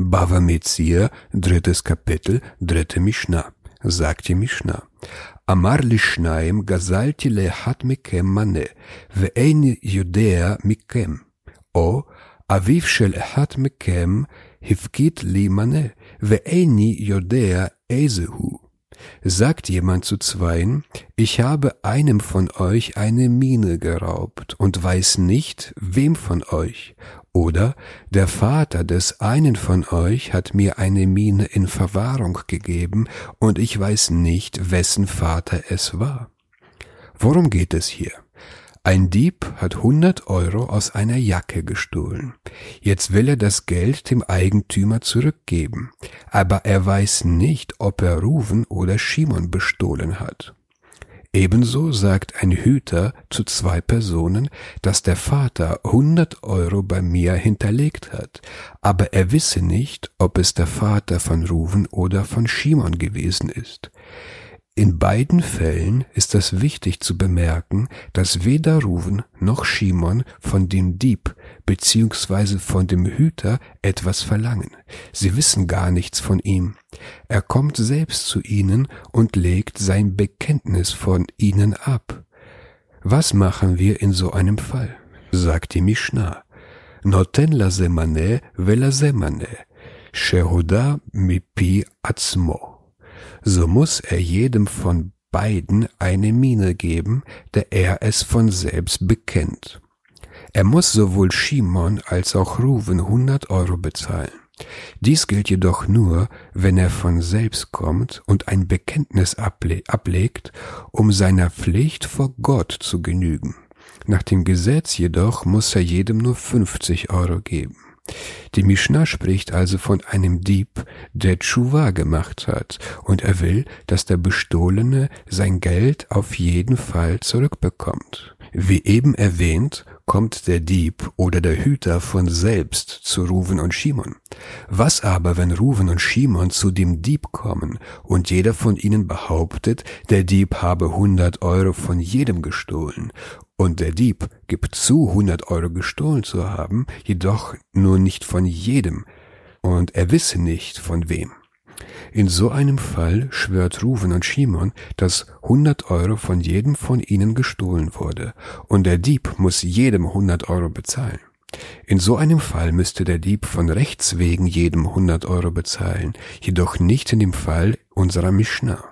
Bava Metzia, drittes Kapitel, dritte Mishnah, sagt die Mishnah. Amar לשניים גזלתי לאחד מכם מנה, ואין יודע מכם. או אביו של אחד מכם הפקיד לי מנה, ואיני יודע איזה הוא. Sagt jemand zu zweien, ich habe einem von euch eine Mine geraubt und weiß nicht, wem von euch. Oder der Vater des einen von euch hat mir eine Mine in Verwahrung gegeben und ich weiß nicht, wessen Vater es war. Worum geht es hier? Ein Dieb hat 100 Euro aus einer Jacke gestohlen. Jetzt will er das Geld dem Eigentümer zurückgeben, aber er weiß nicht, ob er Ruven oder Shimon bestohlen hat. Ebenso sagt ein Hüter zu zwei Personen, dass der Vater 100 Euro bei mir hinterlegt hat, aber er wisse nicht, ob es der Vater von Ruven oder von Shimon gewesen ist. In beiden Fällen ist es wichtig zu bemerken, dass weder Ruven noch Shimon von dem Dieb bzw. von dem Hüter etwas verlangen. Sie wissen gar nichts von ihm. Er kommt selbst zu ihnen und legt sein Bekenntnis von ihnen ab. Was machen wir in so einem Fall? sagt die Mishnah. Noten la zemane vela zemane, shehuda mipi atzmo so muss er jedem von beiden eine Miene geben, der er es von selbst bekennt. Er muss sowohl Shimon als auch Ruven 100 Euro bezahlen. Dies gilt jedoch nur, wenn er von selbst kommt und ein Bekenntnis able ablegt, um seiner Pflicht vor Gott zu genügen. Nach dem Gesetz jedoch muss er jedem nur 50 Euro geben. Die Mishnah spricht also von einem Dieb, der Tshuva gemacht hat, und er will, dass der Bestohlene sein Geld auf jeden Fall zurückbekommt. Wie eben erwähnt, kommt der Dieb oder der Hüter von selbst zu Ruven und Shimon. Was aber, wenn Ruven und Shimon zu dem Dieb kommen und jeder von ihnen behauptet, der Dieb habe hundert Euro von jedem gestohlen und der Dieb gibt zu, hundert Euro gestohlen zu haben, jedoch nur nicht von jedem und er wisse nicht von wem. In so einem Fall schwört Ruven und Shimon, dass 100 Euro von jedem von ihnen gestohlen wurde und der Dieb muss jedem 100 Euro bezahlen. In so einem Fall müsste der Dieb von Rechts wegen jedem 100 Euro bezahlen, jedoch nicht in dem Fall unserer Mishnah.